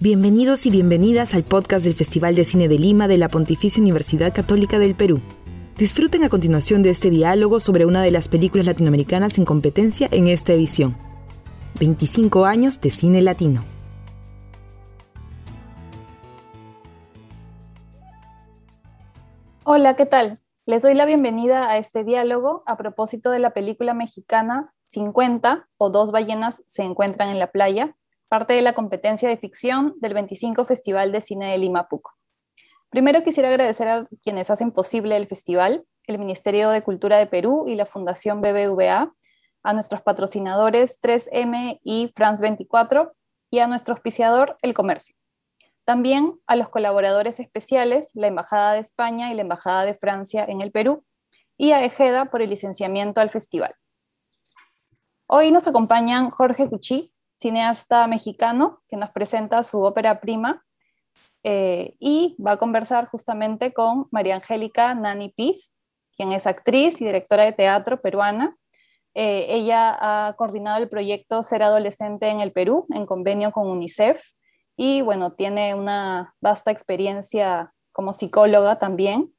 Bienvenidos y bienvenidas al podcast del Festival de Cine de Lima de la Pontificia Universidad Católica del Perú. Disfruten a continuación de este diálogo sobre una de las películas latinoamericanas en competencia en esta edición. 25 años de cine latino. Hola, ¿qué tal? Les doy la bienvenida a este diálogo a propósito de la película mexicana 50 o Dos ballenas se encuentran en la playa, parte de la competencia de ficción del 25 Festival de Cine de Lima Puco. Primero quisiera agradecer a quienes hacen posible el festival, el Ministerio de Cultura de Perú y la Fundación BBVA, a nuestros patrocinadores 3M y France 24 y a nuestro auspiciador El Comercio. También a los colaboradores especiales, la Embajada de España y la Embajada de Francia en el Perú, y a Ejeda por el licenciamiento al festival. Hoy nos acompañan Jorge Cuchí, cineasta mexicano que nos presenta su ópera prima eh, y va a conversar justamente con María Angélica Nani Piz, quien es actriz y directora de teatro peruana. Eh, ella ha coordinado el proyecto Ser Adolescente en el Perú en convenio con UNICEF y bueno, tiene una vasta experiencia como psicóloga también,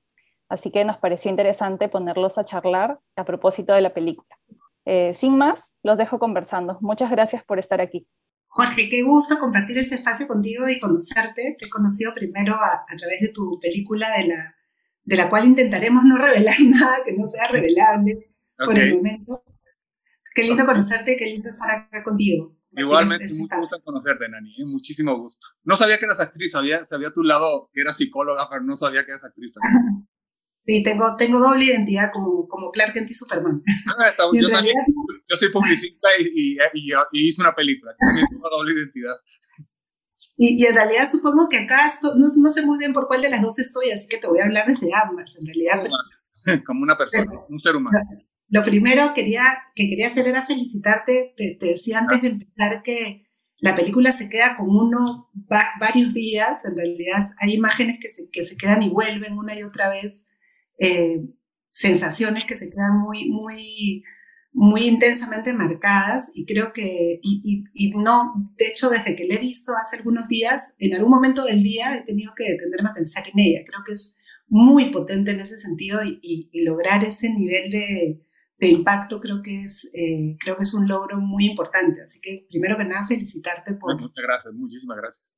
así que nos pareció interesante ponerlos a charlar a propósito de la película. Eh, sin más, los dejo conversando. Muchas gracias por estar aquí. Jorge, qué gusto compartir este espacio contigo y conocerte. Te he conocido primero a, través de tu película, de la, de la cual intentaremos no revelar nada que no sea revelable por el momento. Qué lindo conocerte, qué lindo estar acá contigo. Igualmente, este mucho gusto conocerte, Nani. ¿eh? Muchísimo gusto. No sabía que eras actriz, sabía, sabía tu lado que eras psicóloga, pero no sabía que eras actriz. Sí, tengo, tengo doble identidad como, como Clark Kent y Superman. Ah, yo, también, yo soy publicista y, y, y, hice una película. tengo doble identidad. Y, en realidad supongo que acá esto, no, no, sé muy bien por cuál de las dos estoy, así que te voy a hablar desde ambas, en realidad. Como una persona, un ser humano. Lo primero quería, que quería hacer era felicitarte. Te, te decía antes de empezar que la película se queda con uno varios días. En realidad hay imágenes que se, que se quedan y vuelven una y otra vez eh, sensaciones que se quedan muy, muy, muy intensamente marcadas y creo que, y, no, de hecho desde que la he visto hace algunos días, en algún momento del día he tenido que detenerme a pensar en ella. Creo que es muy potente en ese sentido y, lograr ese nivel de, impacto creo que, es, eh, creo que es un logro muy importante. Así que primero que nada felicitarte por... Muchas gracias, muchísimas gracias.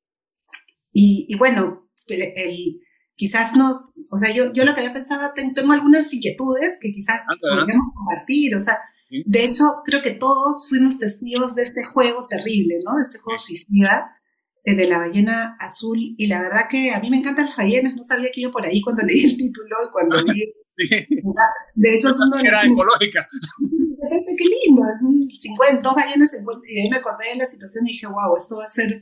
Y, bueno, el quizás nos, o sea, yo, yo lo que había pensado, tengo algunas inquietudes que quizás ah, podríamos compartir, o sea, de hecho, creo que todos fuimos testigos de este juego terrible, ¿no? De este juego suicida eh, de la ballena azul, y la verdad que a mí me encantan las ballenas, no sabía que iba por ahí cuando leí el título y cuando vi... De hecho, es uno Era ecológica. Me parece que lindo, 50, dos ballenas, y ahí me acordé de la situación y dije, wow, esto va a ser,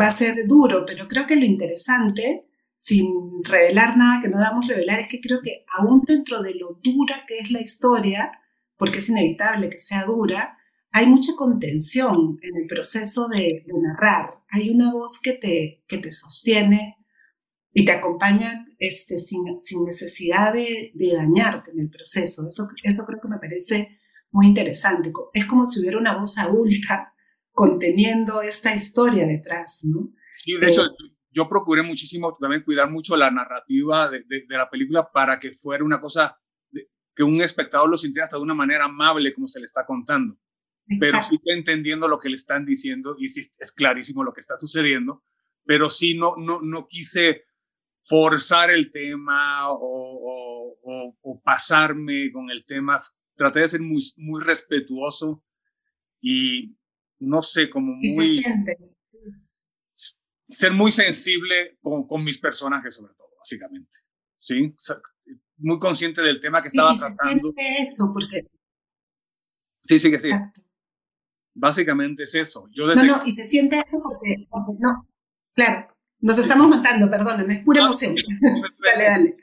va a ser duro, pero creo que lo interesante sin revelar nada que no damos revelar, es que creo que aún dentro de lo dura que es la historia, porque es inevitable que sea dura, hay mucha contención en el proceso de, narrar. Hay una voz que te, que te sostiene y te acompaña este, sin, sin necesidad de, de, dañarte en el proceso. Eso, eso creo que me parece muy interesante. Es como si hubiera una voz adulta conteniendo esta historia detrás, ¿no? Sí, de hecho, eh, yo procuré muchísimo también cuidar mucho la narrativa de, de, la película para que fuera una cosa que un espectador lo sintiera hasta de una manera amable como se le está contando. Pero sí entendiendo lo que le están diciendo y sí es clarísimo lo que está sucediendo, pero sí no, no, no quise forzar el tema o, o, o, pasarme con el tema. Traté de ser muy, muy respetuoso y no sé, como muy ser muy sensible con, con, mis personajes, sobre todo, básicamente. ¿Sí? Muy consciente del tema que estaba tratando. eso, porque. Sí, sí, que sí. Básicamente es eso. Yo No, no, y se siente eso porque, no. Claro, nos estamos matando, perdóname, es pura emoción. dale, dale.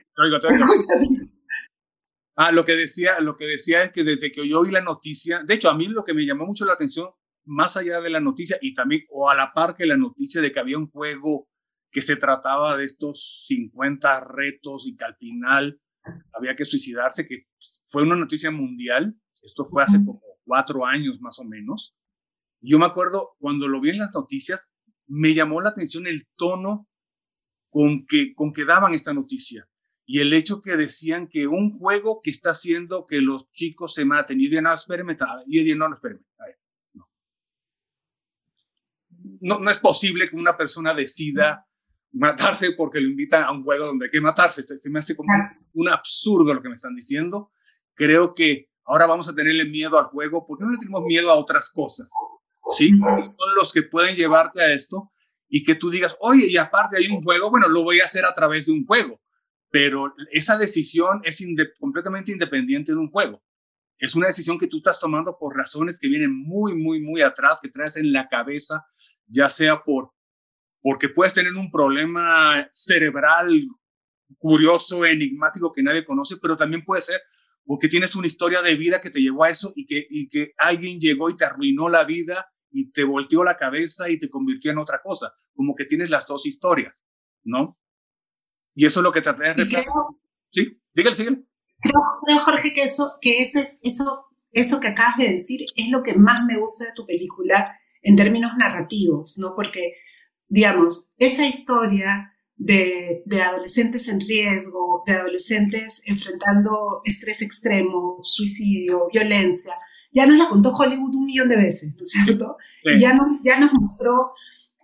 Ah, lo que decía, lo que decía es que desde que yo oí la noticia, de hecho a mí lo que me llamó mucho la atención más allá de la noticia y también, o a la par que la noticia de que había un juego que se trataba de estos 50 retos y que al final había que suicidarse, que fue una noticia mundial. Esto fue hace como cuatro años más o menos. Yo me acuerdo cuando lo vi en las noticias, me llamó la atención el tono con que, con que daban esta noticia y el hecho que decían que un juego que está haciendo que los chicos se maten. Y de no, espérame, y de no, no, espérame. No. no. es posible que una persona decida matarse porque lo invitan a un juego donde hay que matarse. Se me hace como un absurdo lo que me están diciendo. Creo que ahora vamos a tenerle miedo al juego porque no le tenemos miedo a otras cosas. ¿Sí? Son los que pueden llevarte a esto y que tú digas, oye, y aparte hay un juego, bueno, lo voy a hacer a través de un juego pero esa decisión es completamente independiente de un juego. Es una decisión que tú estás tomando por razones que vienen muy, muy, muy atrás, que traes en la cabeza, ya sea por porque puedes tener un problema cerebral curioso, enigmático que nadie conoce, pero también puede ser porque tienes una historia de vida que te llevó a eso y que, y que alguien llegó y te arruinó la vida y te volteó la cabeza y te convirtió en otra cosa, como que tienes las dos historias, ¿no? Y eso es lo que traté de Sí, dígale, síguele. Creo, Jorge, que eso, que ese, eso, eso que acabas de decir es lo que más me gusta de tu película en términos narrativos, ¿no? Porque, digamos, esa historia de, de, adolescentes en riesgo, de adolescentes enfrentando estrés extremo, suicidio, violencia, ya nos la contó Hollywood un millón de veces, ¿no es cierto? Y ya, no, ya nos mostró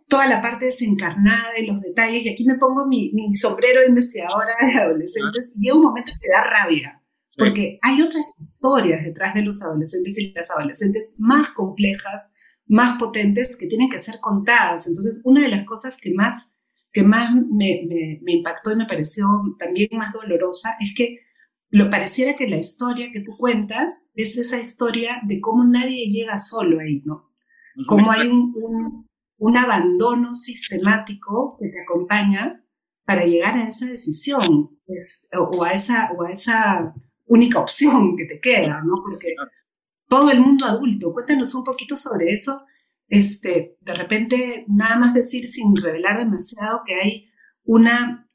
toda la parte desencarnada y los detalles, y aquí me pongo mi, mi sombrero de investigadora de adolescentes, y llega un momento que da rabia, porque hay otras historias detrás de los adolescentes y las adolescentes más complejas, más potentes, que tienen que ser contadas. Entonces, una de las cosas que más, que más me, me, me impactó y me pareció también más dolorosa es que lo pareciera que la historia que tú cuentas es esa historia de cómo nadie llega solo ahí, ¿no? Como hay un, un abandono sistemático que te acompaña para llegar a esa decisión pues, o, a esa, o a esa única opción que te queda, ¿no? Porque todo el mundo adulto, cuéntanos un poquito sobre eso. Este, de repente, nada más decir sin revelar demasiado que hay una,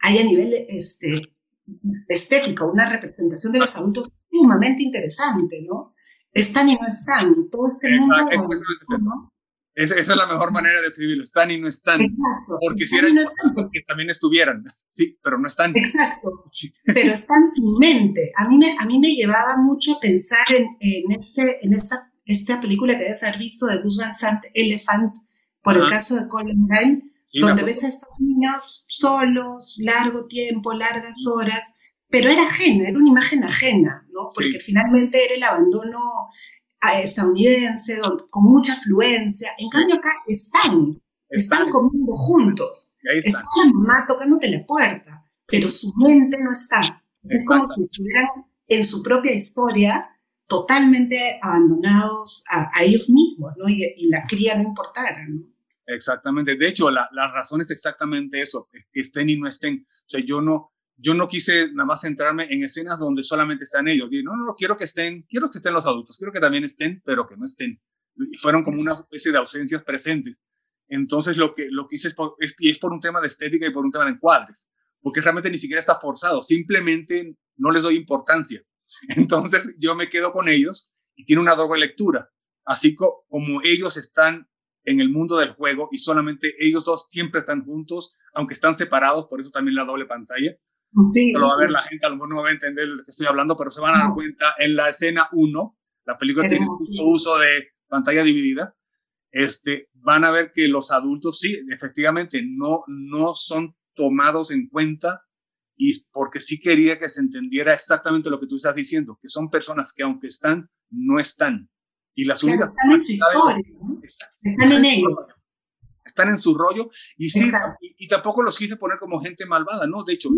hay a nivel este, estético, una representación de los adultos sumamente interesante, ¿no? Están y no están, todo este mundo... Esa, es la mejor manera de escribirlo. Están y no están. Exacto. Porque si eran que también estuvieran. Sí, pero no están. Exacto. Pero están sin mente. A mí me, a mí me llevaba mucho a pensar en, en, este, en esta, esta película que debe ser visto de Gus Van Sant, Elephant, por el caso de Colin Ryan, donde ves a estos niños solos, largo tiempo, largas horas, pero era ajena, era una imagen ajena, ¿no? Porque finalmente era el abandono estadounidense, con mucha afluencia. En cambio acá están, están, comiendo juntos. Está la mamá tocándote la puerta, pero su mente no está. Es como si estuvieran en su propia historia totalmente abandonados a, ellos mismos, ¿no? Y, la cría no importara, ¿no? Exactamente. De hecho, la, la razón es exactamente eso, que estén y no estén. O sea, yo no, yo no quise nada más centrarme en escenas donde solamente están ellos. no, no, quiero que estén, quiero que estén los adultos, quiero que también estén, pero que no estén. Y fueron como una especie de ausencias presentes. Entonces lo que, lo que hice es por, es, es por un tema de estética y por un tema de encuadres, porque realmente ni siquiera está forzado, simplemente no les doy importancia. Entonces yo me quedo con ellos y tiene una doble lectura. Así como ellos están en el mundo del juego y solamente ellos dos siempre están juntos, aunque están separados, por eso también la doble pantalla. Sí. Lo va a ver la gente, a lo mejor no va a entender de lo que estoy hablando, pero se van a dar cuenta en la escena 1, la película tiene mucho uso de pantalla dividida, este, van a ver que los adultos sí, efectivamente, no, no son tomados en cuenta y porque sí quería que se entendiera exactamente lo que tú estás diciendo, que son personas que aunque están, no están. Y las únicas... Están en su historia, Están, en ellos están en su rollo y sí, y, tampoco los quise poner como gente malvada, ¿no? De hecho,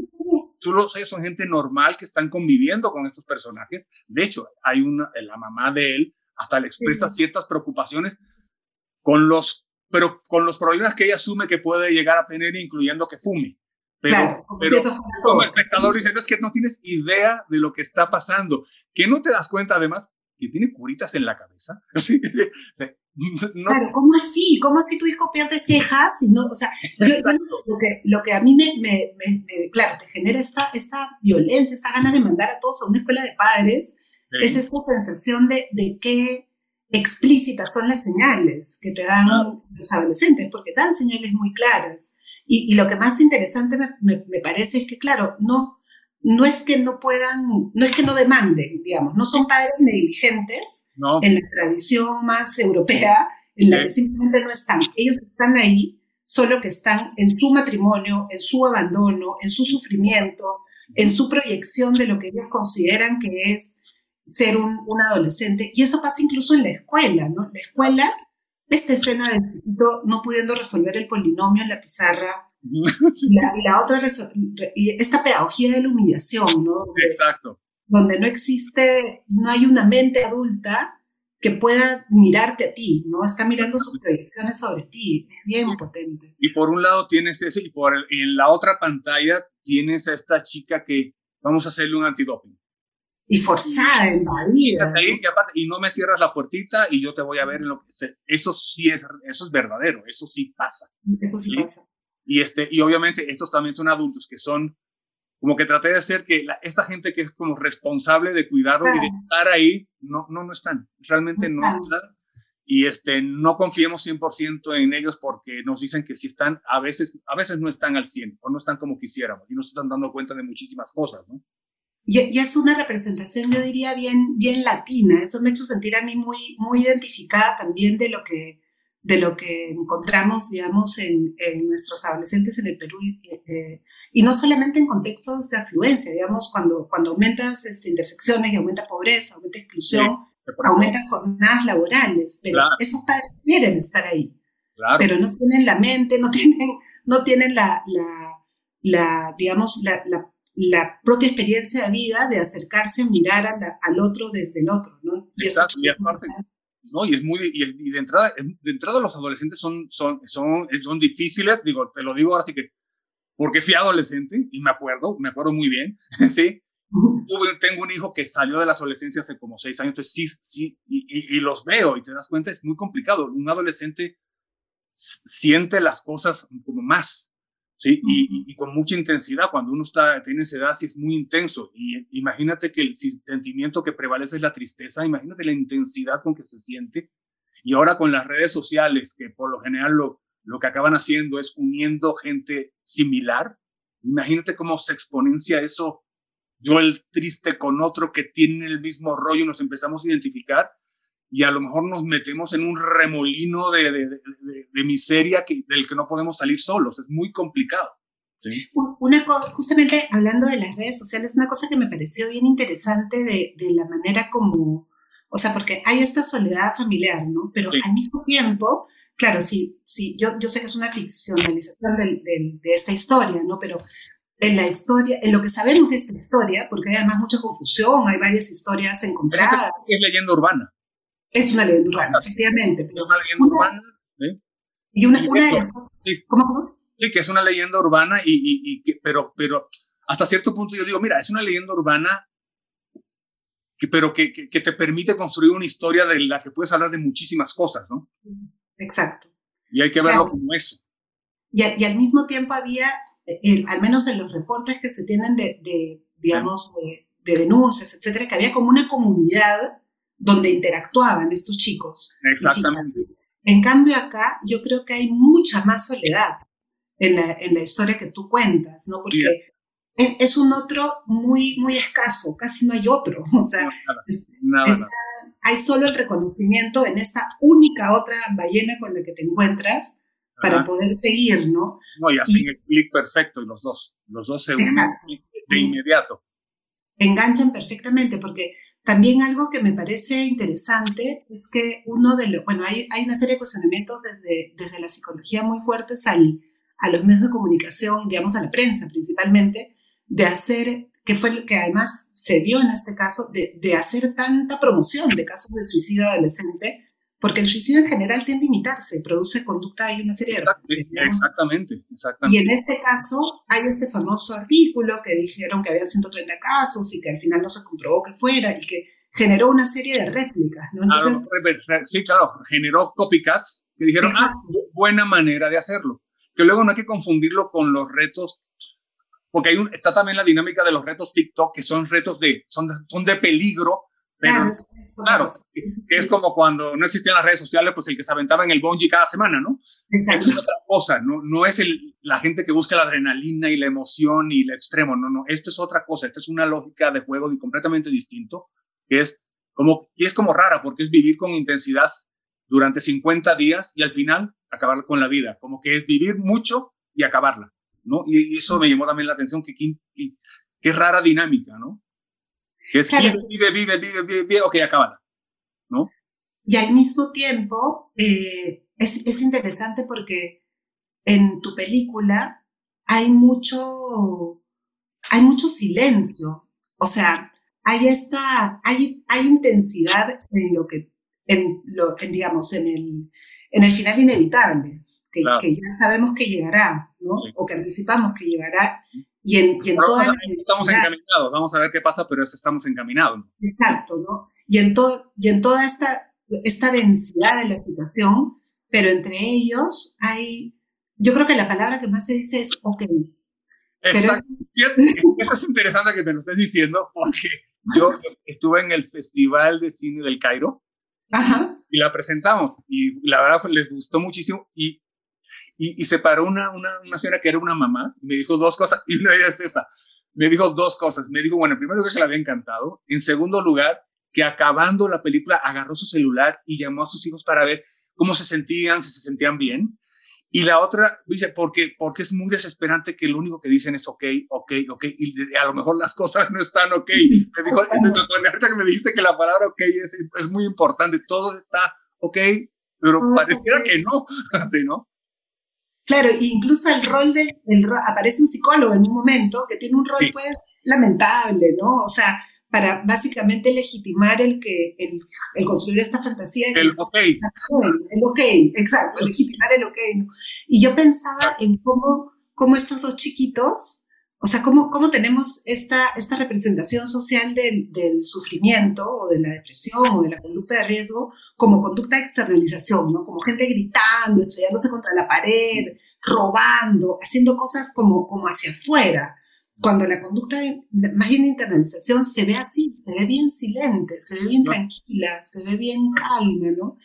tú lo sabes, son gente normal que están conviviendo con estos personajes. De hecho, hay una, la mamá de él hasta le expresa ciertas preocupaciones con los, pero con los problemas que ella asume que puede llegar a tener, incluyendo que fume. Pero, pero como espectador dice, no es que no tienes idea de lo que está pasando, que no te das cuenta además que tiene curitas en la cabeza. Claro, ¿cómo así? ¿Cómo así tu hijo pierde cejas? Y no, o sea, yo, lo, que, lo que a mí me, me, claro, te genera esta, esta violencia, esta ganas de mandar a todos a una escuela de padres, es esta sensación de, de que explícitas son las señales que te dan los adolescentes, porque dan señales muy claras. Y, lo que más interesante me, me, parece es que, claro, no, no es que no puedan, no es que no demanden, digamos, no son padres negligentes en la tradición más europea, en la que simplemente no están. Ellos están ahí, solo que están en su matrimonio, en su abandono, en su sufrimiento, en su proyección de lo que ellos consideran que es ser un, adolescente. Y eso pasa incluso en la escuela, ¿no? La escuela, esta escena del chiquito no pudiendo resolver el polinomio en la pizarra, y, la, otra, y esta pedagogía de la humillación, ¿no? Exacto. Donde no existe, no hay una mente adulta que pueda mirarte a ti, ¿no? Está mirando sus proyecciones sobre ti, es bien potente. Y por un lado tienes eso, y, por en la otra pantalla tienes a esta chica que vamos a hacerle un antidoping y forzada en la vida. Y, no me cierras la puertita y yo te voy a ver en lo que eso sí es eso es verdadero, eso sí pasa. Eso sí, pasa. Y este y obviamente estos también son adultos que son como que traté de hacer que esta gente que es como responsable de cuidarlo y de estar ahí no no no están, realmente no, están. Y este no confiemos 100% en ellos porque nos dicen que si están a veces a veces no están al 100 o no están como quisiéramos y nos están dando cuenta de muchísimas cosas, ¿no? Y, es una representación, yo diría, bien, bien latina. Eso me ha hecho sentir a mí muy, muy identificada también de lo que, de lo que encontramos, digamos, en, en nuestros adolescentes en el Perú. Eh, y no solamente en contextos de afluencia, digamos, cuando, cuando aumentas este, intersecciones y aumenta pobreza, aumenta exclusión, aumentan jornadas laborales, pero esos padres quieren estar ahí. Pero no tienen la mente, no tienen, no tienen la, la, la digamos, la, la la propia experiencia de vida de acercarse a mirar al otro desde el otro, ¿no? Y Exacto, aparte, ¿no? Y es muy, y, de entrada, de entrada los adolescentes son, son, son, son difíciles, digo, te lo digo ahora sí que, porque fui adolescente y me acuerdo, me acuerdo muy bien, ¿sí? tengo un hijo que salió de la adolescencia hace como seis años, entonces sí, sí, y, y, los veo y te das cuenta, es muy complicado. Un adolescente siente las cosas como más, ¿sí? Y, con mucha intensidad. Cuando uno está, tiene esa edad, sí es muy intenso. Y imagínate que el sentimiento que prevalece es la tristeza, imagínate la intensidad con que se siente. Y ahora con las redes sociales, que por lo general lo, lo que acaban haciendo es uniendo gente similar, imagínate cómo se exponencia eso. Yo el triste con otro que tiene el mismo rollo, nos empezamos a identificar y a lo mejor nos metemos en un remolino de, de, de, miseria que, del que no podemos salir solos. Es muy complicado. ¿sí? Una justamente hablando de las redes sociales, una cosa que me pareció bien interesante de, la manera como, o sea, porque hay esta soledad familiar, ¿no? Pero al mismo tiempo, claro, sí, sí, yo, yo sé que es una ficcionalización de esta historia, ¿no? Pero en la historia, en lo que sabemos de esta historia, porque hay además mucha confusión, hay varias historias encontradas. Es leyenda urbana. Es una leyenda urbana, efectivamente. Pero una leyenda urbana. Y una, una de las cosas. Sí. ¿Cómo, Sí, que es una leyenda urbana, y, y, y que, pero, pero hasta cierto punto yo digo, mira, es una leyenda urbana, que, pero que, que, te permite construir una historia de la que puedes hablar de muchísimas cosas, ¿no? Exacto. Y hay que verlo como eso. Y, y, al mismo tiempo había, eh, al menos en los reportes que se tienen de, de digamos, de, de, denuncias, etcétera, que había como una comunidad donde interactuaban estos chicos. Exactamente. En cambio acá yo creo que hay mucha más soledad en la, en la historia que tú cuentas, ¿no? Porque es, es, un otro muy, muy escaso, casi no hay otro. O sea, hay solo el reconocimiento en esta única otra ballena con la que te encuentras para poder seguir, ¿no? No, y hacen el clic perfecto y los dos, los dos se unen de inmediato. Enganchan perfectamente porque también algo que me parece interesante es que uno de los, bueno, hay, hay una serie de cuestionamientos desde, desde la psicología muy fuertes al, a los medios de comunicación, digamos a la prensa principalmente, de hacer, que fue lo que además se vio en este caso, de, de hacer tanta promoción de casos de suicidio adolescente porque el suicidio en general tiende a imitarse, produce conducta y una serie de... Exactamente, exactamente. Y en este caso hay este famoso artículo que dijeron que había 130 casos y que al final no se comprobó que fuera y que generó una serie de réplicas, ¿no? Entonces, sí, claro, generó copycats que dijeron, ah, buena manera de hacerlo. Que luego no hay que confundirlo con los retos, porque hay un, está también la dinámica de los retos TikTok, que son retos de, son son de peligro, Pero, claro, es como cuando no existían las redes sociales, pues el que se aventaba en el bungee cada semana, ¿no? Exacto. es otra cosa, no, no es el, la gente que busca la adrenalina y la emoción y el extremo, no, no, esto es otra cosa, esto es una lógica de juego completamente distinto, que es como, y es como rara, porque es vivir con intensidad durante 50 días y al final acabar con la vida, como que es vivir mucho y acabarla, ¿no? Y, eso me llamó también la atención, que, que, que rara dinámica, ¿no? Que es vive, vive, vive, vive, vive, vive, ok, acábala, ¿no? Y al mismo tiempo, eh, es, es interesante porque en tu película hay mucho, hay mucho silencio, o sea, hay esta, hay, hay intensidad en lo que, en lo, digamos, en el, en el final inevitable, que, que, ya sabemos que llegará, ¿no? O que anticipamos que llegará. Y en, y en toda estamos encaminados, vamos a ver qué pasa, pero eso estamos encaminados. Exacto, ¿no? Y en, todo, y en toda esta, esta densidad de la situación, pero entre ellos hay, yo creo que la palabra que más se dice es ok. Exacto. Pero es... interesante que me lo estés diciendo porque yo estuve en el Festival de Cine del Cairo y la presentamos y la verdad pues, les gustó muchísimo y, y, se paró una, una, una, señora que era una mamá y me dijo dos cosas y una de ellas es esa. Me dijo dos cosas. Me dijo, bueno, en primer lugar que le había encantado. En segundo lugar, que acabando la película agarró su celular y llamó a sus hijos para ver cómo se sentían, si se sentían bien. Y la otra dice, porque, porque es muy desesperante que lo único que dicen es ok, ok, ok, y a lo mejor las cosas no están ok. Me dijo, ahorita que me dijiste que la palabra ok es, es muy importante, todo está ok, pero pareciera que no, así, ¿no? Claro, incluso el rol del, aparece un psicólogo en un momento que tiene un rol pues lamentable, ¿no? O sea, para básicamente legitimar el que el, el construir esta fantasía. El ok. El ok, exacto, legitimar el ok. Y yo pensaba en cómo, cómo estos dos chiquitos, o sea, cómo, cómo tenemos esta, esta representación social del, del sufrimiento o de la depresión o de la conducta de riesgo como conducta de externalización, ¿no? Como gente gritando, estrellándose contra la pared, robando, haciendo cosas como, como hacia afuera cuando la conducta más bien de internalización se ve así, se ve bien silente, se ve bien tranquila, se ve bien calma, ¿no?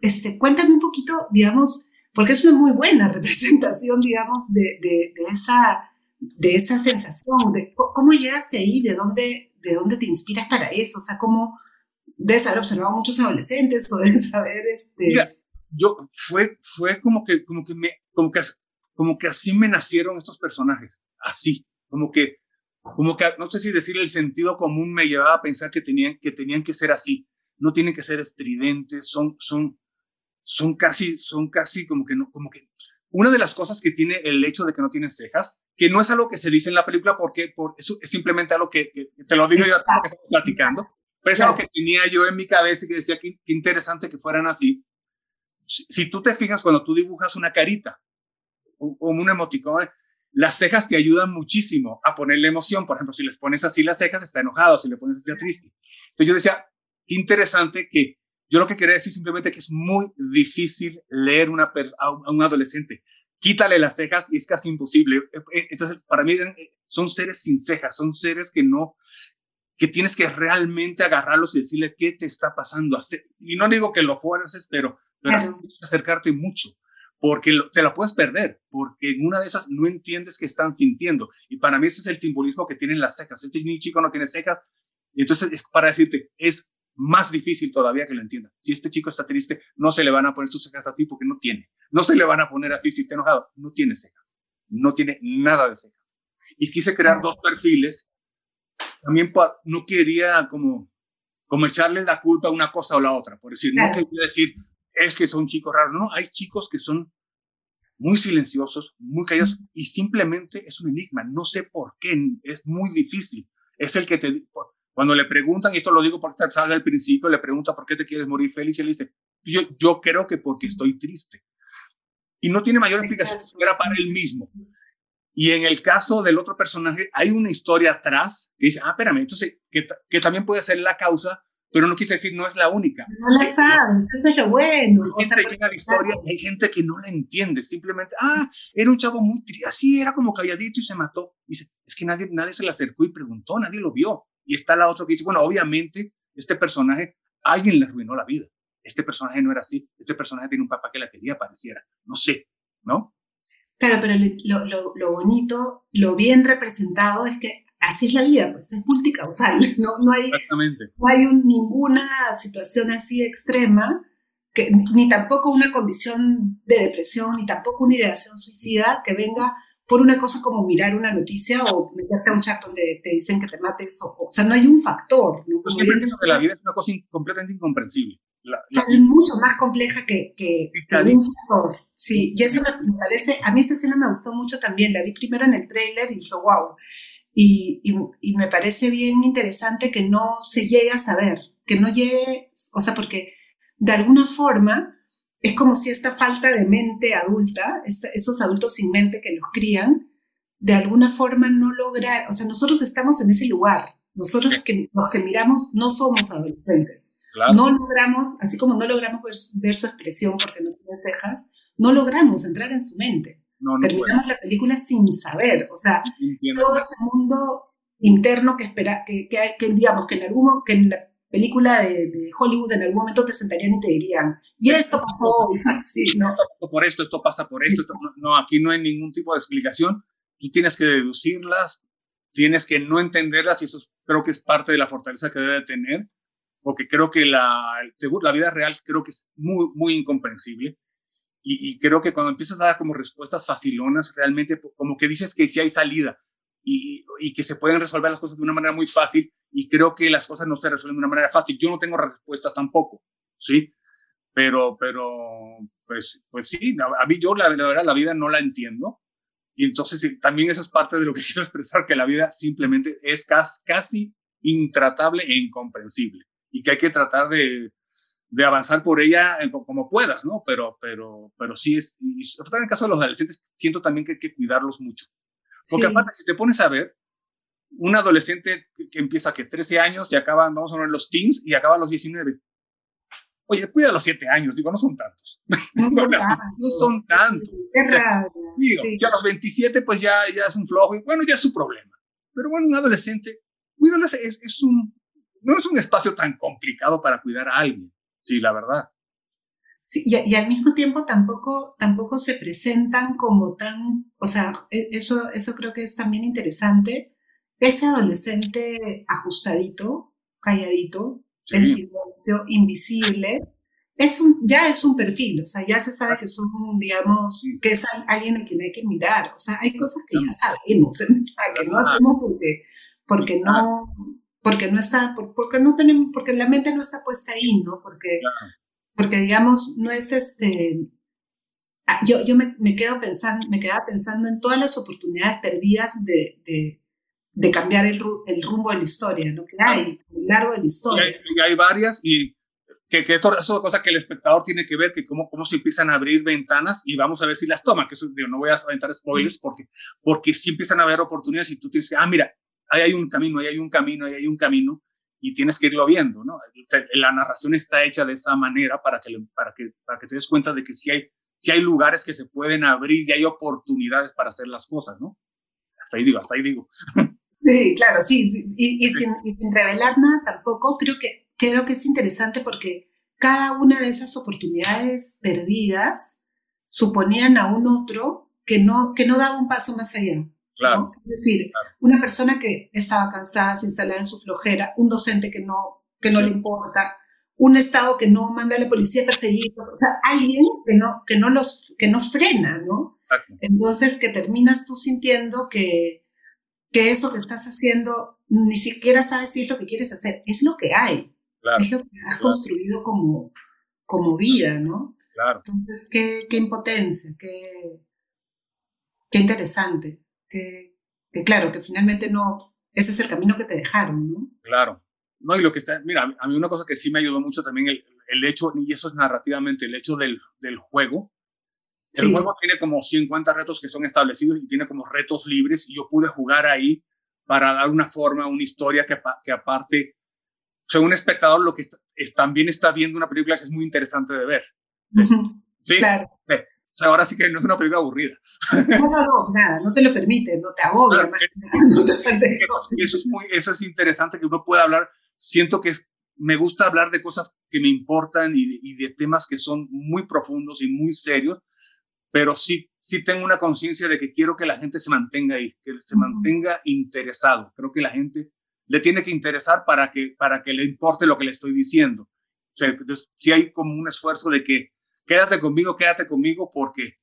Este, cuéntame un poquito, digamos, porque es una muy buena representación, digamos, de, de, esa, de esa sensación, de cómo llegaste ahí, de dónde, de dónde te inspiras para eso, o sea, cómo debes haber observado muchos adolescentes o debes haber, este... yo, fue, fue como que, como que me, como que, como que así me nacieron estos personajes, así como que, como que, no sé si decir el sentido común me llevaba a pensar que tenían que, tenían que ser así, no tienen que ser estridentes, son, son, son casi, son casi como que no, como que, una de las cosas que tiene el hecho de que no tienen cejas, que no es algo que se dice en la película porque por, eso es simplemente algo que, te lo digo yo que estamos platicando, pero es algo que tenía yo en mi cabeza y que decía que, interesante que fueran así. Si, tú te fijas cuando tú dibujas una carita o, o un emoticón, las cejas te ayudan muchísimo a ponerle emoción. Por ejemplo, si les pones así las cejas, está enojado, si le pones así, triste. Entonces yo decía, qué interesante que yo lo que quería decir simplemente que es muy difícil leer una a un adolescente. Quítale las cejas y es casi imposible. Eh, eh, entonces, para mí eh, son seres sin cejas, son seres que no, que tienes que realmente agarrarlos y decirle qué te está pasando. Y no digo que lo fuerces, pero, pero acercarte mucho porque te la puedes perder, porque en una de esas no entiendes qué están sintiendo. Y para mí ese es el simbolismo que tienen las cejas. Este chico no tiene cejas, y entonces es para decirte, es más difícil todavía que lo entienda. Si este chico está triste, no se le van a poner sus cejas así porque no tiene. No se le van a poner así si está enojado. No tiene cejas. No tiene nada de cejas. Y quise crear dos perfiles. También no quería como, como echarles la culpa a una cosa o la otra. Por decir, no quería decir, es que son chicos raros. No, hay chicos que son muy silenciosos, muy callados y simplemente es un enigma. No sé por qué, es muy difícil. Es el que te... Cuando le preguntan, y esto lo digo porque sale al principio, le pregunta por qué te quieres morir feliz y él dice, yo, yo creo que porque estoy triste. Y no tiene mayor explicación era para él mismo. Y en el caso del otro personaje, hay una historia atrás que dice, ah, espérame, entonces, que, que también puede ser la causa pero no quise decir no es la única. No la sabes, eso es lo bueno. Hay gente que la historia, hay gente que no la entiende, simplemente, ah, era un chavo muy triste, así era como calladito y se mató. Dice, es que nadie, nadie se le acercó y preguntó, nadie lo vio. Y está la otra que dice, bueno, obviamente este personaje, alguien le arruinó la vida. Este personaje no era así. Este personaje tiene un papá que la quería, pareciera. No sé, ¿no? Claro, pero lo, lo, lo, bonito, lo bien representado es que así es la vida, pues es multicausal, no, no hay, No hay ninguna situación así extrema, que, ni tampoco una condición de depresión, ni tampoco una ideación suicida que venga por una cosa como mirar una noticia o meterte a un chat donde te dicen que te mates, o, o sea, no hay un factor. ¿no? Pues que la vida es una cosa completamente incomprensible. Es mucho más compleja que, que, un factor. Sí, y eso me, parece, a mí esta escena me gustó mucho también, la vi primero en el tráiler y dije, wow, y, y, me parece bien interesante que no se llegue a saber, que no llegue, o sea, porque de alguna forma es como si esta falta de mente adulta, estos adultos sin mente que los crían, de alguna forma no lograr, o sea, nosotros estamos en ese lugar, nosotros que, los que miramos no somos adolescentes, no logramos, así como no logramos ver, su expresión porque no tiene cejas, no logramos entrar en su mente. Terminamos la película sin saber, o sea, todo ese mundo interno que espera, que, que, digamos, que en algún que en la película de, Hollywood en algún momento te sentarían y te dirían, y esto pasó, así, ¿no? Por esto, esto pasa por esto, no, aquí no hay ningún tipo de explicación, tú tienes que deducirlas, tienes que no entenderlas y eso creo que es parte de la fortaleza que debe tener, porque creo que la, la vida real creo que es muy, muy incomprensible y, creo que cuando empiezas a dar como respuestas facilonas, realmente como que dices que sí hay salida y, y, que se pueden resolver las cosas de una manera muy fácil y creo que las cosas no se resuelven de una manera fácil. Yo no tengo respuestas tampoco, ¿sí? Pero, pero, pues, pues sí, a mí yo la, verdad la vida no la entiendo. Y entonces también eso es parte de lo que quiero expresar, que la vida simplemente es casi, casi intratable e incomprensible y que hay que tratar de, de avanzar por ella como puedas, ¿no? Pero, pero, pero sí es, y en el caso de los adolescentes, siento también que hay que cuidarlos mucho. Porque aparte, si te pones a ver, un adolescente que, empieza que 13 años y acaba, vamos a ver los teens y acaba a los 19. Oye, cuida los 7 años, digo, no son tantos. No, son tantos. digo, Ya a los 27 pues ya, ya es un flojo y bueno, ya es su problema. Pero bueno, un adolescente, cuídalo, es, es un, no es un espacio tan complicado para cuidar a alguien. Sí, la verdad. Sí, y, al mismo tiempo tampoco, tampoco se presentan como tan, o sea, e, eso, eso creo que es también interesante. Ese adolescente ajustadito, calladito, en silencio, invisible, es un, ya es un perfil, o sea, ya se sabe que son, digamos, que es alguien a quien hay que mirar. O sea, hay cosas que ya sabemos, que no hacemos porque, porque no, porque no está, porque no tenemos, porque la mente no está puesta ahí, ¿no? Porque, porque digamos, no es este, ah, yo, yo me, me, quedo pensando, me quedaba pensando en todas las oportunidades perdidas de, de, de cambiar el, el, rumbo de la historia, ¿no? Que hay a lo largo de la historia. Y hay, varias y que, que esto, eso es cosa que el espectador tiene que ver, que cómo, cómo se empiezan a abrir ventanas y vamos a ver si las toma, que eso, digo, no voy a aventar spoilers porque, porque sí empiezan a haber oportunidades y tú tienes que, ah, mira, ahí hay un camino, ahí hay un camino, ahí hay un camino, y tienes que irlo viendo, ¿no? la narración está hecha de esa manera para que, para que, para que te des cuenta de que sí hay, sí hay lugares que se pueden abrir y hay oportunidades para hacer las cosas, ¿no? Hasta ahí digo, hasta ahí digo. Sí, claro, sí, y, Sin, y, sin, revelar nada tampoco, creo que, creo que es interesante porque cada una de esas oportunidades perdidas suponían a un otro que no, que no daba un paso más allá. Es decir, una persona que estaba cansada, se instalada en su flojera, un docente que no, que no le importa, un Estado que no manda a la policía a perseguir, o sea, alguien que no, que no, los, que no frena, ¿no? Entonces, que terminas tú sintiendo que, que eso que estás haciendo ni siquiera sabes si es lo que quieres hacer, es lo que hay, es lo que has construido como, como vida, ¿no? Entonces, qué, qué impotencia, qué, qué interesante que, claro, que finalmente no, ese es el camino que te dejaron, ¿no? Claro. No, y lo que está, mira, a mí una cosa que sí me ayudó mucho también el, el hecho, y eso es narrativamente, el hecho del, del juego. El juego tiene como 50 retos que son establecidos y tiene como retos libres y yo pude jugar ahí para dar una forma, una historia que, que aparte, o sea, un espectador lo que también está viendo una película que es muy interesante de ver. Sí, ¿Sí? Claro. O sea, ahora sí que no es una película aburrida. No, no, no, nada, no te lo permite, no te agobia. eso, es muy, eso es interesante que uno pueda hablar. Siento que es me gusta hablar de cosas que me importan y, y de temas que son muy profundos y muy serios, pero sí, sí tengo una conciencia de que quiero que la gente se mantenga ahí, que se mantenga interesado. Creo que la gente le tiene que interesar para que, para que le importe lo que le estoy diciendo. O sea, si hay como un esfuerzo de que quédate conmigo, quédate conmigo, porque,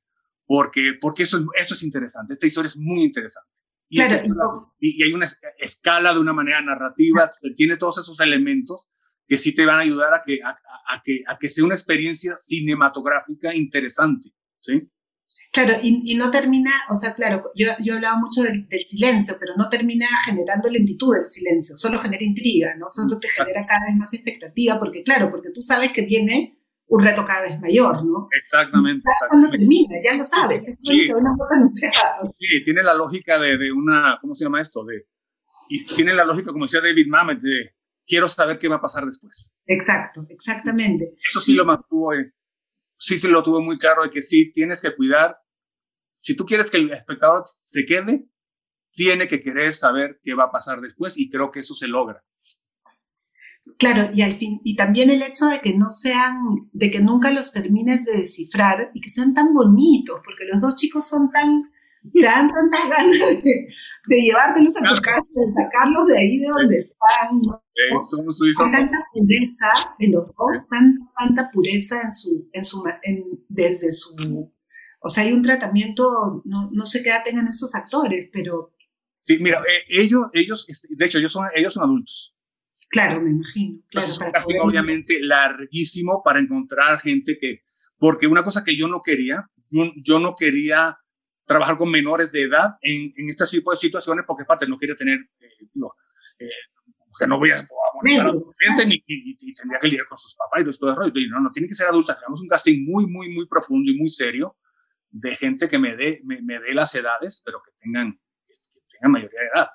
porque, porque eso, eso es interesante. Esta historia es muy interesante. Y, y, hay una escala de una manera narrativa, tiene todos esos elementos que sí te van a ayudar a que, a, a, que, a que sea una experiencia cinematográfica interesante. ¿sí? Claro, y, no termina, o sea, claro, yo, yo he hablado mucho del, silencio, pero no termina generando lentitud del silencio, solo genera intriga, ¿no? Solo te genera cada vez más expectativa, porque claro, porque tú sabes que viene un reto cada vez mayor, ¿no? Exactamente. ¿Sabes cuándo termina? Ya lo sabes, es sí. que una no sea. Sí, tiene la lógica de, de, una, ¿cómo se llama esto? De, y tiene la lógica, como decía David Mamet, de quiero saber qué va a pasar después. Exacto, exactamente. Eso sí lo mantuvo eh, sí se lo tuve muy claro de que sí tienes que cuidar. Si tú quieres que el espectador se quede, tiene que querer saber qué va a pasar después y creo que eso se logra. Claro, y al fin, y también el hecho de que no sean, de que nunca los termines de descifrar y que sean tan bonitos, porque los dos chicos son tan, te dan tantas ganas de, de llevártelos a tu casa, de sacarlos de ahí de donde están. Hay tanta pureza en los dos, tanta, pureza en su, en su, en, desde su, o sea, hay un tratamiento, no, no sé qué edad tengan estos actores, pero... Sí, mira, eh, ellos, ellos, este, de hecho, ellos son, ellos son adultos. Claro, me imagino. Claro, es un casting obviamente larguísimo para encontrar gente que, porque una cosa que yo no quería, yo, yo no quería trabajar con menores de edad en, en este tipo de situaciones porque aparte no quería tener, eh, digo, eh, que no voy a, gente ni, y, tendría que lidiar con sus papás y todo eso. Y no, no, tiene que ser adulta. Hagamos un casting muy, muy, muy profundo y muy serio de gente que me dé, me, me dé las edades, pero que tengan, que, tengan mayoría de edad.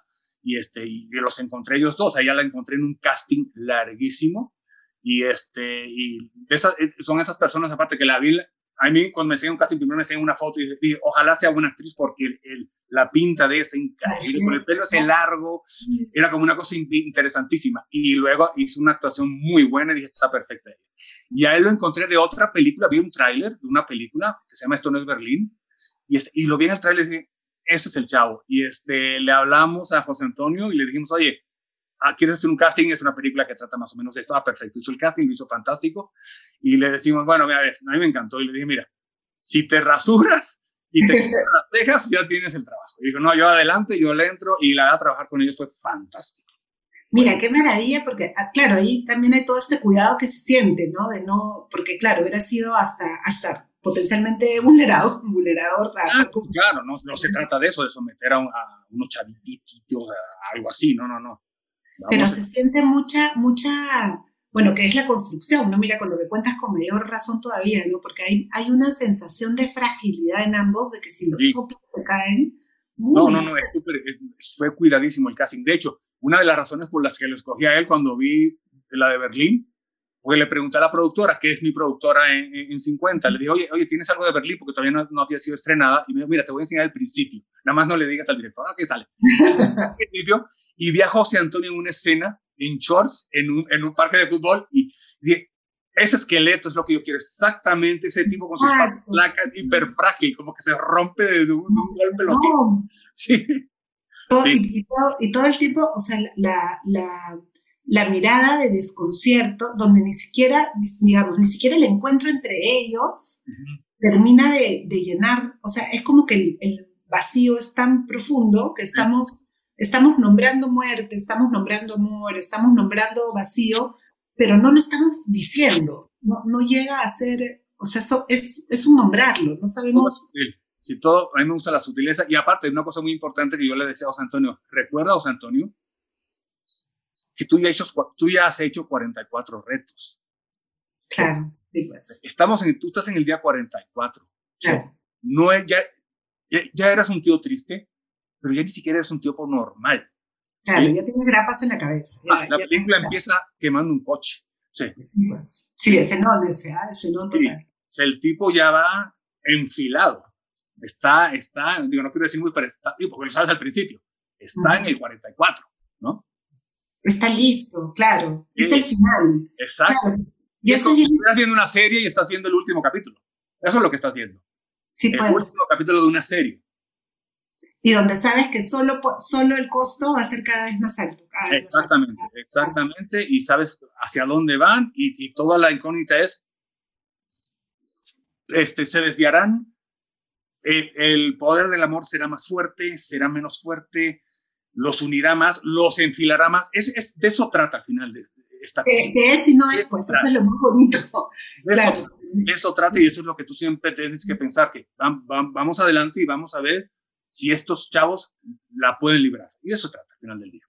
Y, este, y los encontré ellos dos. Allá la encontré en un casting larguísimo. Y, este, y esas, eh, son esas personas, aparte que la vi, a mí cuando me enseñan un casting primero me enseñan una foto y dije, ojalá sea buena actriz porque el, la pinta de esta increíble, con el pelo ese largo, era como una cosa interesantísima. Y luego hizo una actuación muy buena y dije, está perfecta. Y a él lo encontré de otra película, vi un tráiler de una película que se llama Esto no es Berlín, y, este, y lo vi en el tráiler y dije, ese es el chavo. Y este, le hablamos a José Antonio y le dijimos, oye, ah, ¿quieres hacer un casting? Es una película que trata más o menos esto. Ah, perfecto. Hizo el casting, lo hizo fantástico. Y le decimos, bueno, mira, a, ver, a mí me encantó. Y le dije, mira, si te rasuras y te quitas las cejas, ya tienes el trabajo. Y digo, no, yo adelante, yo le entro y la da a trabajar con ellos fue fantástico. Mira, qué maravilla, porque ah, claro, ahí también hay todo este cuidado que se siente, ¿no? De no, porque claro, hubiera sido hasta, hasta potencialmente vulnerado, vulnerador. Claro, claro no, no, se trata de eso, de someter a, a unos chavititos, a algo así, no, no, no. Pero se siente mucha, mucha, bueno, que es la construcción, ¿no? Mira, con lo que cuentas con mayor razón todavía, ¿no? Porque hay, hay una sensación de fragilidad en ambos, de que si los soplos se caen... No, no, no, fue cuidadísimo el casting. De hecho, una de las razones por las que lo escogí a él cuando vi la de Berlín, porque le pregunté a la productora, que es mi productora en, en 50, le dije, oye, oye, ¿tienes algo de Berlín? Porque todavía no, no, había sido estrenada. Y me dijo, mira, te voy a enseñar el principio. Nada más no le digas al director, ah, que sale. y vi a José Antonio en una escena en shorts en un, en un parque de fútbol y dije, ese esqueleto es lo que yo quiero, exactamente ese tipo con sus placas hiper frágil, como que se rompe de un, golpe no. Sí. Todo, Y, todo, y, todo, el tiempo, o sea, la, la, la, mirada de desconcierto, donde ni siquiera, digamos, ni siquiera el encuentro entre ellos termina de, de, llenar, o sea, es como que el, el, vacío es tan profundo que estamos Estamos nombrando muerte, estamos nombrando amor, estamos nombrando vacío, pero no lo estamos diciendo. No, no llega a ser, o sea, es, es un nombrarlo, no sabemos. Sí, todo, a mí me gusta la sutileza. Y aparte, una cosa muy importante que yo le decía a José Antonio, recuerda, José Antonio, que tú ya, hecho, tú ya has hecho 44 retos. Claro, sí, pues. Estamos en, tú estás en el día 44. Claro. no es, ya, ya, ya eras un tío triste, pero ya ni siquiera eres un tipo normal. Claro, ya tienes grapas en la cabeza. Ah, la película empieza quemando un coche. Sí, pues. sí ese no, ese, ah, ese no total. El tipo ya va enfilado. Está, está, digo, no quiero decir muy, pero está, porque lo sabes al principio, está en el 44, ¿no? Está listo, claro. Es el final. Exacto. Y, eso es estás viendo una serie y estás viendo el último capítulo. Eso es lo que estás viendo. Sí, el último capítulo de una serie. Y donde sabes que solo, solo el costo va a ser cada vez más alto. exactamente, exactamente. Y sabes hacia dónde van y, toda la incógnita es, este, se desviarán, el, el poder del amor será más fuerte, será menos fuerte, los unirá más, los enfilará más. Es, de eso trata al final de esta cosa. es y no es, pues eso es lo más bonito. De eso, trata y eso es lo que tú siempre tienes que pensar, que vamos adelante y vamos a ver si estos chavos la pueden librar. Y de eso trata al final del día.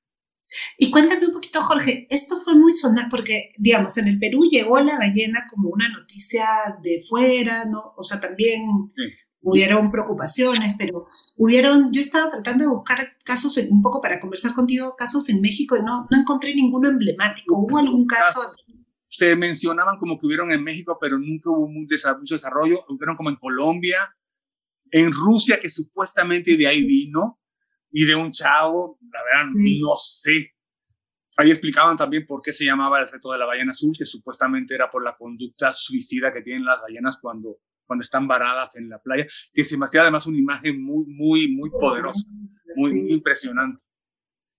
Y cuéntame un poquito, Jorge, esto fue muy sonado porque, digamos, en el Perú llegó la ballena como una noticia de fuera, ¿no? O sea, también hubieron preocupaciones, pero hubieron, yo estaba tratando de buscar casos, un poco para conversar contigo, casos en México y no, no encontré ninguno emblemático. ¿Hubo algún caso así? Se mencionaban como que hubieron en México, pero nunca hubo mucho desarrollo. Hubieron como en Colombia, en Rusia, que supuestamente de ahí vino, y de un chavo, la verdad, no sé. Ahí explicaban también por qué se llamaba el reto de la ballena azul, que supuestamente era por la conducta suicida que tienen las ballenas cuando cuando están varadas en la playa, que se me hacía además una imagen muy, muy, muy poderosa, muy, impresionante.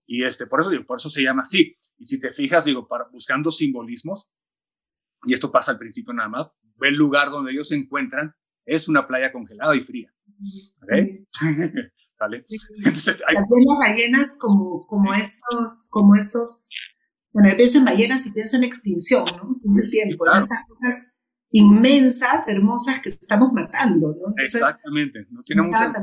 Y este, por eso digo, por eso se llama así. Y si te fijas, digo, para, buscando simbolismos, y esto pasa al principio nada más, el lugar donde ellos se encuentran, es una playa congelada y fría. ¿Okay? ¿Vale? Entonces, hay... ballenas como, como esos, como esos, bueno, yo pienso en ballenas y pienso en extinción, ¿no? Todo el tiempo, esas cosas inmensas, hermosas que estamos matando, ¿no? Exactamente. No tiene mucha...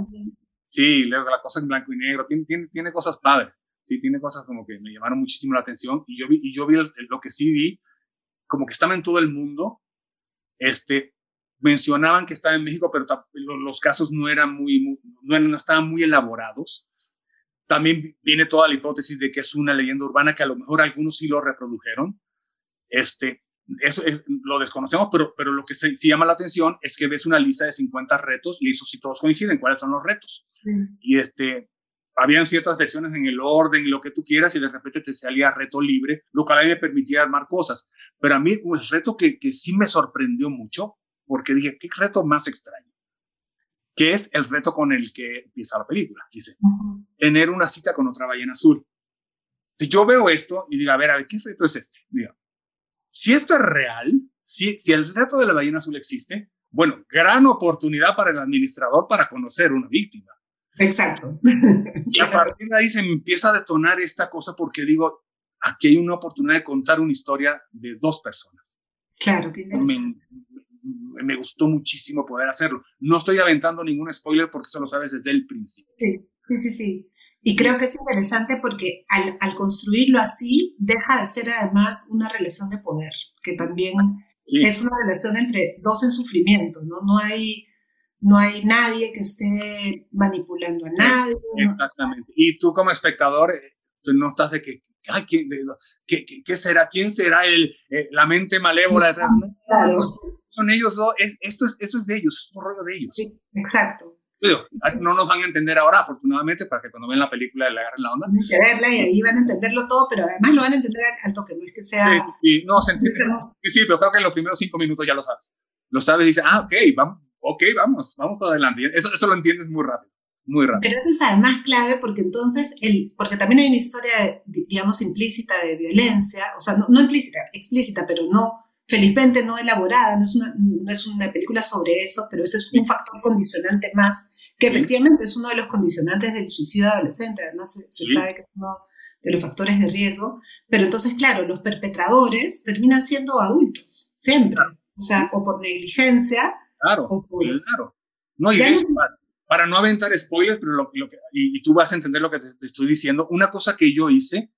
Sí, luego la cosa en blanco y negro, tiene, tiene, tiene, cosas padres, sí, tiene cosas como que me llamaron muchísimo la atención y yo vi, y yo vi lo que sí vi, como que estaba en todo el mundo, este, mencionaban que estaba en México, pero los, casos no eran muy, no, no estaban muy elaborados. También viene toda la hipótesis de que es una leyenda urbana que a lo mejor algunos sí lo reprodujeron. Este, eso lo desconocemos, pero, pero lo que se, llama la atención es que ves una lista de 50 retos y eso sí todos coinciden, cuáles son los retos. Y este, habían ciertas versiones en el orden y lo que tú quieras y de repente te salía reto libre, lo cual a mí me permitía armar cosas. Pero a mí un reto que, que sí me sorprendió mucho, porque dije, ¿qué reto más extraño? Que es el reto con el que empieza la película, dice, tener una cita con otra ballena azul. Yo veo esto y digo, a ver, a ver, ¿qué reto es este? Digo, si esto es real, si, si el reto de la ballena azul existe, bueno, gran oportunidad para el administrador para conocer una víctima. Exacto. Y a partir de ahí se empieza a detonar esta cosa porque digo, aquí hay una oportunidad de contar una historia de dos personas. Claro, qué me, me, gustó muchísimo poder hacerlo. No estoy aventando ningún spoiler porque eso lo sabes desde el principio. Sí, sí, sí. sí. Y creo que es interesante porque al, construirlo así, deja de ser además una relación de poder, que también es una relación entre dos en sufrimiento, ¿no? No hay, no hay nadie que esté manipulando a nadie. Exactamente. Y tú como espectador, eh, tú no estás de que, ay, ¿qué, qué, será? ¿Quién será el, eh, la mente malévola detrás? claro. Son ellos dos, esto, es, esto es de ellos, es un rollo de ellos. Sí, exacto no nos van a entender ahora, afortunadamente, para que cuando ven la película le agarren la onda. Tienen que verla y ahí van a entenderlo todo, pero además lo van a entender al toque, no es que sea... Sí, no, se entiende. Sí, pero creo que en los primeros cinco minutos ya lo sabes. Lo sabes y dices, ah, ok, vamos, ok, vamos, vamos para adelante. Eso, eso lo entiendes muy rápido. Muy rápido. Pero eso es además clave porque entonces, el, porque también hay una historia, digamos, implícita de violencia, o sea, no, no implícita, explícita, pero no felizmente no elaborada, no es, una, no es una película sobre eso, pero ese es un factor condicionante más, que efectivamente es uno de los condicionantes del suicidio adolescente, además se, sabe que es uno de los factores de riesgo, pero entonces, claro, los perpetradores terminan siendo adultos, siempre, o sea, o por negligencia. Claro, o por, claro. No, y para, no aventar spoilers, pero lo, que, y, tú vas a entender lo que te, estoy diciendo, una cosa que yo hice,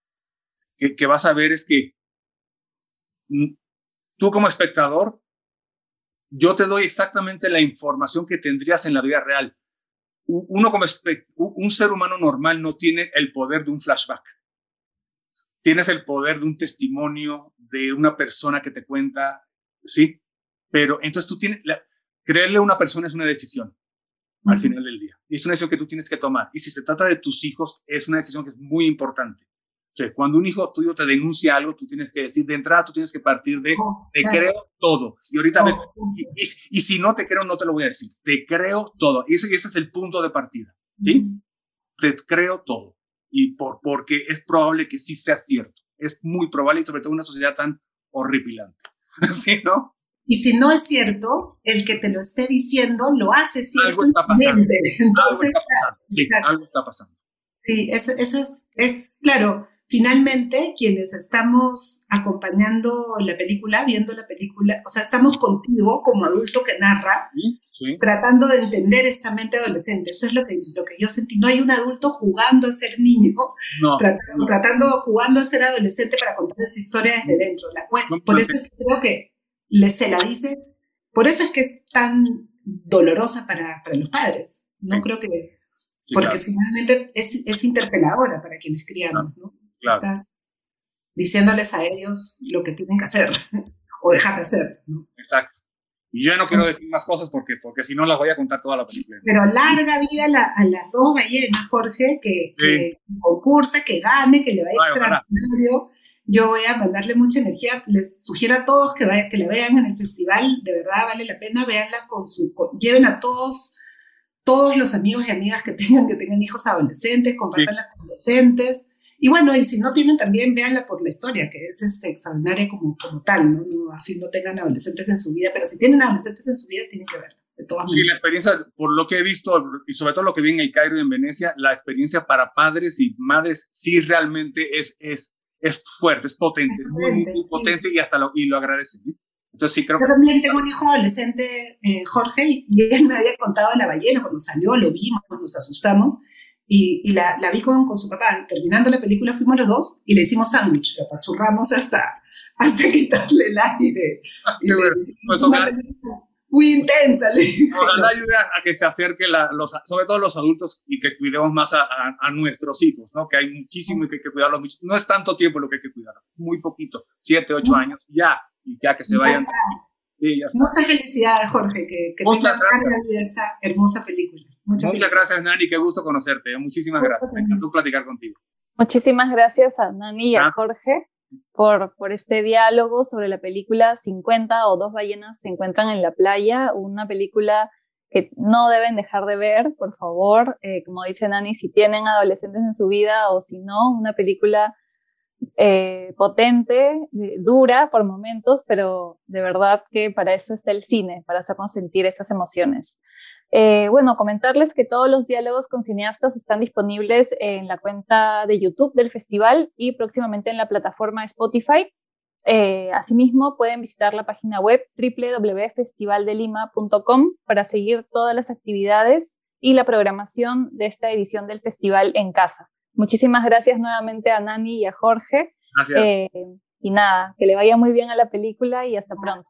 que, que vas a ver es que Tú como espectador, yo te doy exactamente la información que tendrías en la vida real. Uno como un ser humano normal no tiene el poder de un flashback. Tienes el poder de un testimonio de una persona que te cuenta, ¿sí? Pero entonces tú tienes, creerle a una persona es una decisión al final del día. Y es una decisión que tú tienes que tomar. Y si se trata de tus hijos, es una decisión que es muy importante. Cuando un hijo tuyo te denuncia algo, tú tienes que decir, de entrada tú tienes que partir de, oh, te creo todo. Y ahorita, oh, y, si no te creo, no te lo voy a decir. Te creo todo. Y ese, ese es el punto de partida, ¿sí? Te creo todo. Y por, porque es probable que sí sea cierto. Es muy probable y sobre todo en una sociedad tan horripilante. ¿Sí, no? Y si no es cierto, el que te lo esté diciendo lo hace cierto. Algo está pasando. Entonces, algo está pasando. Sí, eso, eso es, es claro finalmente quienes estamos acompañando la película, viendo la película, o sea, estamos contigo como adulto que narra, tratando de entender esta mente adolescente. Eso es lo que, lo que yo sentí. No hay un adulto jugando a ser niño, tratando, jugando a ser adolescente para contar esta historia desde dentro. La, por eso es que creo que le, se la dice, por eso es que es tan dolorosa para, para los padres. No creo que, porque finalmente es, es interpeladora para quienes criamos, ¿no? Estás diciéndoles a ellos lo que tienen que hacer o dejar de hacer. Exacto. Y yo no quiero decir más cosas porque, porque si no las voy a contar toda la película. Pero larga vida a, las dos ballenas, Jorge, que, que concurse, que gane, que le vaya extraordinario. Yo voy a mandarle mucha energía. Les sugiero a todos que, vaya, que la vean en el festival. De verdad vale la pena. Veanla con su. lleven a todos, todos los amigos y amigas que tengan, que tengan hijos adolescentes, compartanla con docentes. Y bueno, y si no tienen también, véanla por la historia, que es este, extraordinaria como, como tal, ¿no? Así no tengan adolescentes en su vida, pero si tienen adolescentes en su vida, tienen que verla. De todas sí, la experiencia, por lo que he visto y sobre todo lo que vi en el Cairo y en Venecia, la experiencia para padres y madres sí realmente es, es, es fuerte, es potente, es, muy, muy, potente y hasta lo, y lo agradecen. Entonces sí creo Yo también tengo un hijo adolescente, eh, Jorge, y él me había contado de la ballena cuando salió, lo vimos, nos asustamos y, la, la, vi con, con, su papá. Terminando la película fuimos los dos y le hicimos sándwich, lo pachurramos hasta, hasta quitarle el aire. Ah, pues muy intensa. Le Ojalá ayude a que se acerque, la, los, sobre todo los adultos, y que cuidemos más a, a, nuestros hijos, ¿no? Que hay muchísimo y que hay que cuidarlos. No es tanto tiempo lo que hay que cuidar, muy poquito, siete, ocho años, ya, y ya que se vayan. Muchas felicidades, Jorge, que, que tengas vida esta hermosa película. Muchas, gracias, Nani, qué gusto conocerte. ¿eh? Muchísimas gracias. Me encantó platicar contigo. Muchísimas gracias a Nani y a ah. Jorge por, por este diálogo sobre la película 50 o dos ballenas se encuentran en la playa, una película que no deben dejar de ver, por favor. Eh, como dice Nani, si tienen adolescentes en su vida o si no, una película eh, potente, dura por momentos, pero de verdad que para eso está el cine, para hacernos sentir esas emociones. Eh, bueno, comentarles que todos los diálogos con cineastas están disponibles en la cuenta de YouTube del festival y próximamente en la plataforma Spotify. Eh, asimismo, pueden visitar la página web www.festivaldelima.com para seguir todas las actividades y la programación de esta edición del festival en casa. Muchísimas gracias nuevamente a Nani y a Jorge. Gracias. Eh, y nada, que le vaya muy bien a la película y hasta pronto.